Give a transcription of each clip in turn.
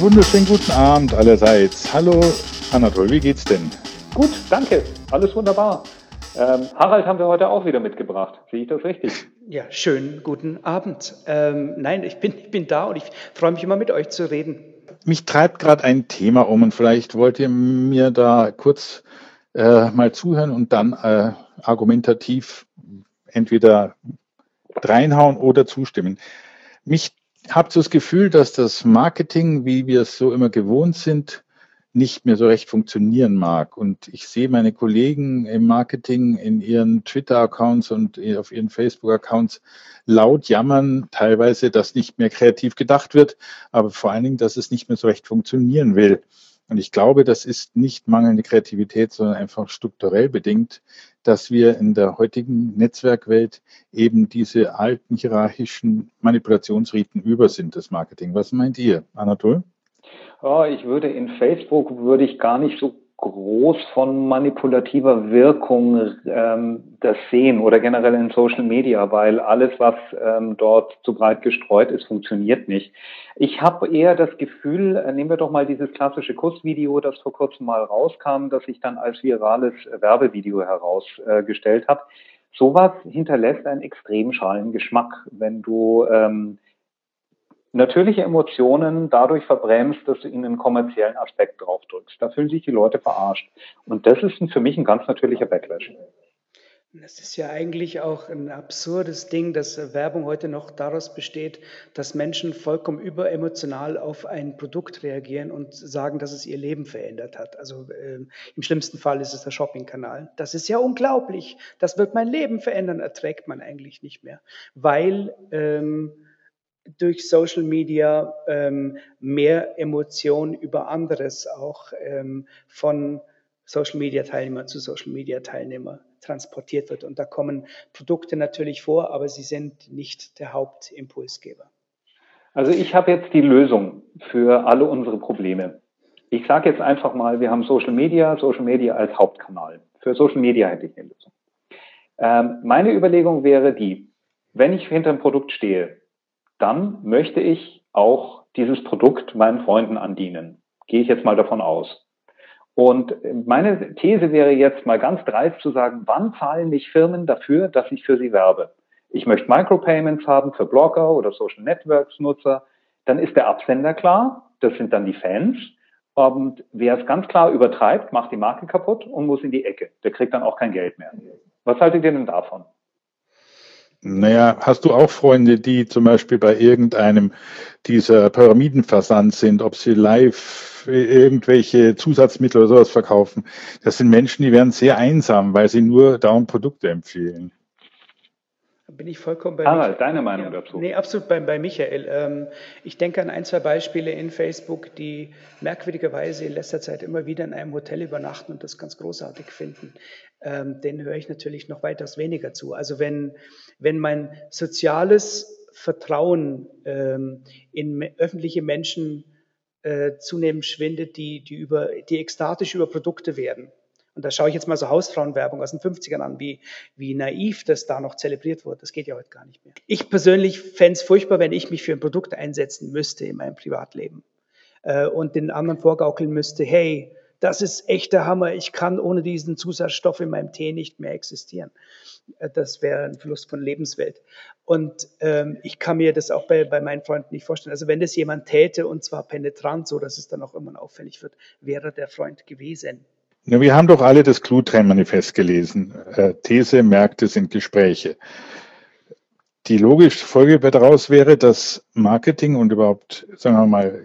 wunderschönen guten Abend allerseits. Hallo Anatol, wie geht's denn? Gut, danke. Alles wunderbar. Ähm, Harald haben wir heute auch wieder mitgebracht. Sehe ich das richtig? Ja, schönen guten Abend. Ähm, nein, ich bin, ich bin da und ich freue mich immer mit euch zu reden. Mich treibt gerade ein Thema um und vielleicht wollt ihr mir da kurz äh, mal zuhören und dann äh, argumentativ entweder reinhauen oder zustimmen. Mich habe so das Gefühl, dass das Marketing, wie wir es so immer gewohnt sind, nicht mehr so recht funktionieren mag. Und ich sehe meine Kollegen im Marketing in ihren Twitter-Accounts und auf ihren Facebook-Accounts laut jammern, teilweise, dass nicht mehr kreativ gedacht wird, aber vor allen Dingen, dass es nicht mehr so recht funktionieren will. Und ich glaube, das ist nicht mangelnde Kreativität, sondern einfach strukturell bedingt, dass wir in der heutigen Netzwerkwelt eben diese alten hierarchischen Manipulationsriten über sind, das Marketing. Was meint ihr, Anatol? Oh, ich würde in Facebook würde ich gar nicht so groß von manipulativer Wirkung ähm, das sehen oder generell in Social Media, weil alles, was ähm, dort zu breit gestreut ist, funktioniert nicht. Ich habe eher das Gefühl, äh, nehmen wir doch mal dieses klassische Kursvideo, das vor kurzem mal rauskam, das ich dann als virales Werbevideo herausgestellt äh, habe. Sowas hinterlässt einen extrem schalen Geschmack, wenn du ähm, natürliche Emotionen dadurch verbremst, dass du ihnen einen kommerziellen Aspekt draufdrückst. Da fühlen sich die Leute verarscht. Und das ist für mich ein ganz natürlicher Backlash. Das ist ja eigentlich auch ein absurdes Ding, dass Werbung heute noch daraus besteht, dass Menschen vollkommen überemotional auf ein Produkt reagieren und sagen, dass es ihr Leben verändert hat. Also äh, im schlimmsten Fall ist es der Shoppingkanal. Das ist ja unglaublich. Das wird mein Leben verändern, erträgt man eigentlich nicht mehr, weil ähm, durch Social Media ähm, mehr Emotionen über anderes auch ähm, von Social Media Teilnehmer zu Social Media Teilnehmer transportiert wird. Und da kommen Produkte natürlich vor, aber sie sind nicht der Hauptimpulsgeber. Also ich habe jetzt die Lösung für alle unsere Probleme. Ich sage jetzt einfach mal, wir haben Social Media, Social Media als Hauptkanal. Für Social Media hätte ich eine Lösung. Ähm, meine Überlegung wäre die, wenn ich hinter einem Produkt stehe, dann möchte ich auch dieses Produkt meinen Freunden andienen. Gehe ich jetzt mal davon aus. Und meine These wäre jetzt mal ganz dreist zu sagen, wann zahlen mich Firmen dafür, dass ich für sie werbe? Ich möchte Micropayments haben für Blogger oder Social Networks Nutzer. Dann ist der Absender klar. Das sind dann die Fans. Und wer es ganz klar übertreibt, macht die Marke kaputt und muss in die Ecke. Der kriegt dann auch kein Geld mehr. Was haltet ihr denn davon? Naja, hast du auch Freunde, die zum Beispiel bei irgendeinem dieser Pyramidenversand sind, ob sie live irgendwelche Zusatzmittel oder sowas verkaufen? Das sind Menschen, die werden sehr einsam, weil sie nur dauernd Produkte empfehlen bin ich vollkommen bei Harald, deine Meinung ja, dazu? Nee, absolut bei, bei Michael. Ähm, ich denke an ein, zwei Beispiele in Facebook, die merkwürdigerweise in letzter Zeit immer wieder in einem Hotel übernachten und das ganz großartig finden. Ähm, den höre ich natürlich noch weitaus weniger zu. Also wenn, wenn mein soziales Vertrauen ähm, in öffentliche Menschen äh, zunehmend schwindet, die, die, über, die ekstatisch über Produkte werden, und da schaue ich jetzt mal so Hausfrauenwerbung aus den 50ern an, wie, wie naiv das da noch zelebriert wurde. Das geht ja heute gar nicht mehr. Ich persönlich fände es furchtbar, wenn ich mich für ein Produkt einsetzen müsste in meinem Privatleben äh, und den anderen vorgaukeln müsste, hey, das ist echter Hammer, ich kann ohne diesen Zusatzstoff in meinem Tee nicht mehr existieren. Äh, das wäre ein Verlust von Lebenswelt. Und ähm, ich kann mir das auch bei, bei meinen Freunden nicht vorstellen. Also wenn das jemand täte und zwar penetrant, so dass es dann auch immer auffällig wird, wäre der Freund gewesen. Ja, wir haben doch alle das Clue-Train-Manifest gelesen. Äh, These, Märkte sind Gespräche. Die logische Folge daraus wäre, dass Marketing und überhaupt, sagen wir mal,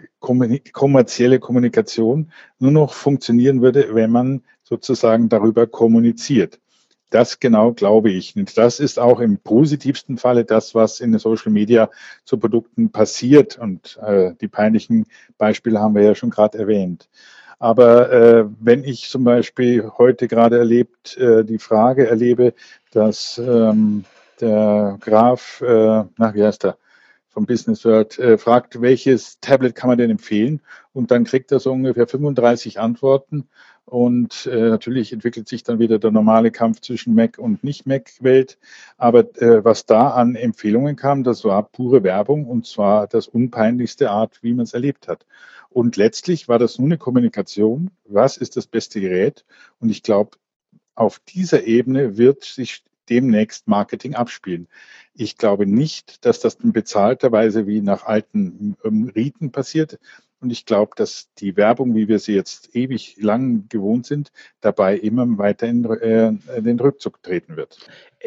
kommerzielle Kommunikation nur noch funktionieren würde, wenn man sozusagen darüber kommuniziert. Das genau glaube ich. Und das ist auch im positivsten Falle das, was in den Social Media zu Produkten passiert. Und äh, die peinlichen Beispiele haben wir ja schon gerade erwähnt. Aber äh, wenn ich zum Beispiel heute gerade erlebt, äh, die Frage erlebe, dass ähm, der Graf, äh, na, wie heißt er, vom Business World äh, fragt, welches Tablet kann man denn empfehlen? Und dann kriegt er so ungefähr 35 Antworten. Und äh, natürlich entwickelt sich dann wieder der normale Kampf zwischen Mac und Nicht-Mac-Welt. Aber äh, was da an Empfehlungen kam, das war pure Werbung und zwar das unpeinlichste Art, wie man es erlebt hat. Und letztlich war das nur eine Kommunikation. Was ist das beste Gerät? Und ich glaube, auf dieser Ebene wird sich demnächst Marketing abspielen. Ich glaube nicht, dass das in bezahlter Weise wie nach alten ähm, Riten passiert. Und ich glaube, dass die Werbung, wie wir sie jetzt ewig lang gewohnt sind, dabei immer weiter in äh, den Rückzug treten wird.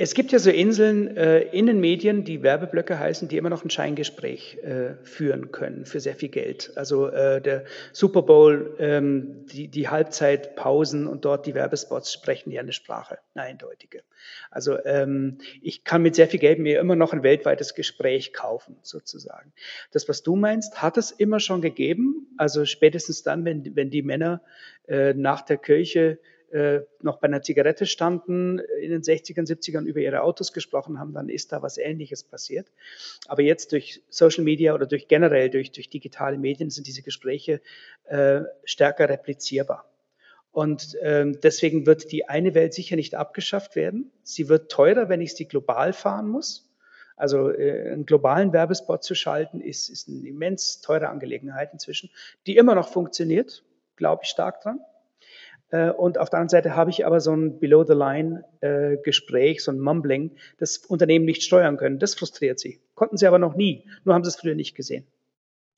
Es gibt ja so Inseln äh, in den Medien, die Werbeblöcke heißen, die immer noch ein Scheingespräch äh, führen können für sehr viel Geld. Also äh, der Super Bowl, ähm, die, die Halbzeitpausen und dort die Werbespots sprechen ja eine Sprache, eine eindeutige. Also ähm, ich kann mit sehr viel Geld mir immer noch ein weltweites Gespräch kaufen, sozusagen. Das, was du meinst, hat es immer schon gegeben. Also spätestens dann, wenn, wenn die Männer äh, nach der Kirche äh, noch bei einer Zigarette standen, in den 60ern, 70ern über ihre Autos gesprochen haben, dann ist da was Ähnliches passiert. Aber jetzt durch Social Media oder durch generell durch, durch digitale Medien sind diese Gespräche äh, stärker replizierbar. Und ähm, deswegen wird die eine Welt sicher nicht abgeschafft werden. Sie wird teurer, wenn ich sie global fahren muss. Also äh, einen globalen Werbespot zu schalten, ist, ist eine immens teure Angelegenheit inzwischen, die immer noch funktioniert, glaube ich stark dran. Äh, und auf der anderen Seite habe ich aber so ein Below-the-Line-Gespräch, äh, so ein Mumbling, das Unternehmen nicht steuern können. Das frustriert sie. Konnten sie aber noch nie. Nur haben sie es früher nicht gesehen.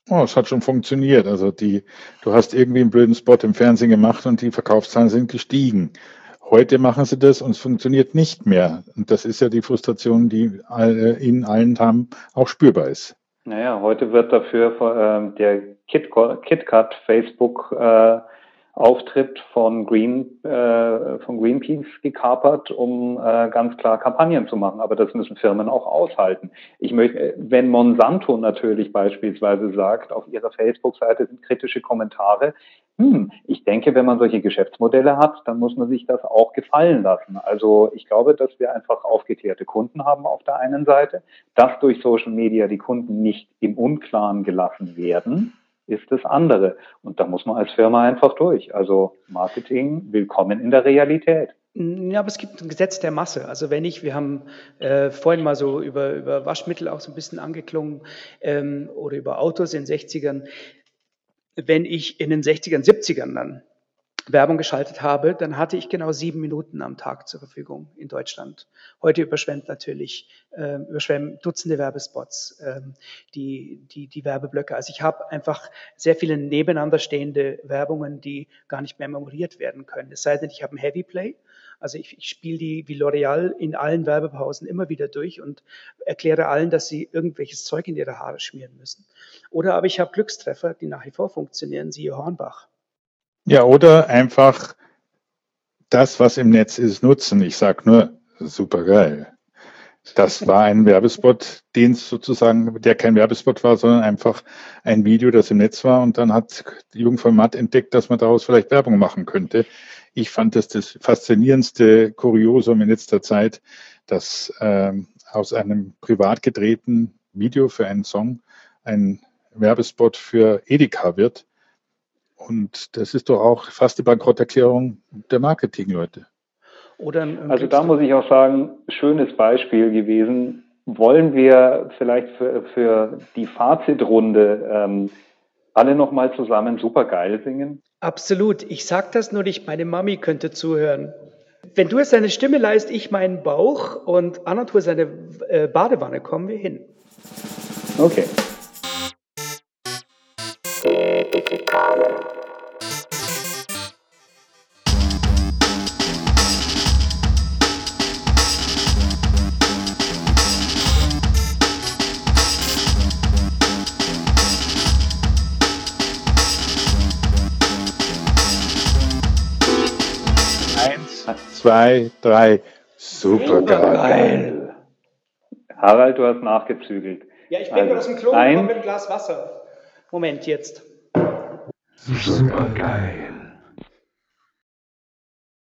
Oh, es hat schon funktioniert. Also die, du hast irgendwie einen blöden Spot im Fernsehen gemacht und die Verkaufszahlen sind gestiegen. Heute machen sie das und es funktioniert nicht mehr. Und das ist ja die Frustration, die in allen haben, auch spürbar ist. Naja, heute wird dafür äh, der KitKat Facebook äh, Auftritt von Green äh, von Greenpeace gekapert, um äh, ganz klar Kampagnen zu machen. Aber das müssen Firmen auch aushalten. Ich möchte, wenn Monsanto natürlich beispielsweise sagt, auf ihrer Facebook-Seite sind kritische Kommentare. Hm, ich denke, wenn man solche Geschäftsmodelle hat, dann muss man sich das auch gefallen lassen. Also ich glaube, dass wir einfach aufgeklärte Kunden haben auf der einen Seite, dass durch Social Media die Kunden nicht im Unklaren gelassen werden ist das andere. Und da muss man als Firma einfach durch. Also Marketing, willkommen in der Realität. Ja, aber es gibt ein Gesetz der Masse. Also wenn ich, wir haben äh, vorhin mal so über, über Waschmittel auch so ein bisschen angeklungen ähm, oder über Autos in den 60ern. Wenn ich in den 60ern, 70ern dann Werbung geschaltet habe, dann hatte ich genau sieben Minuten am Tag zur Verfügung in Deutschland. Heute überschwemmt natürlich, äh, überschwemmen Dutzende Werbespots äh, die, die, die Werbeblöcke. Also ich habe einfach sehr viele nebeneinander stehende Werbungen, die gar nicht mehr memoriert werden können. Es sei denn, ich habe ein Heavy Play. Also ich, ich spiele die wie L'Oreal in allen Werbepausen immer wieder durch und erkläre allen, dass sie irgendwelches Zeug in ihre Haare schmieren müssen. Oder aber ich habe Glückstreffer, die nach wie vor funktionieren, siehe Hornbach. Ja, oder einfach das, was im Netz ist, nutzen. Ich sage nur, super geil. Das war ein Werbespot, den sozusagen, der kein Werbespot war, sondern einfach ein Video, das im Netz war. Und dann hat die Jungfrau Matt entdeckt, dass man daraus vielleicht Werbung machen könnte. Ich fand das das faszinierendste Kuriosum in letzter Zeit, dass ähm, aus einem privat gedrehten Video für einen Song ein Werbespot für Edeka wird. Und das ist doch auch fast die Bankrotterklärung der Marketingleute. Oder also da muss ich auch sagen, schönes Beispiel gewesen. Wollen wir vielleicht für, für die Fazitrunde ähm, alle nochmal zusammen super geil singen? Absolut. Ich sag das nur nicht, meine Mami könnte zuhören. Wenn du jetzt deine Stimme leist, ich meinen Bauch und Anatol seine äh, Badewanne, kommen wir hin. Okay. Zwei, drei. Super geil. Harald, du hast nachgezügelt. Ja, ich bin also, aus dem Klo und mit einem Glas Wasser. Moment, jetzt. Super geil.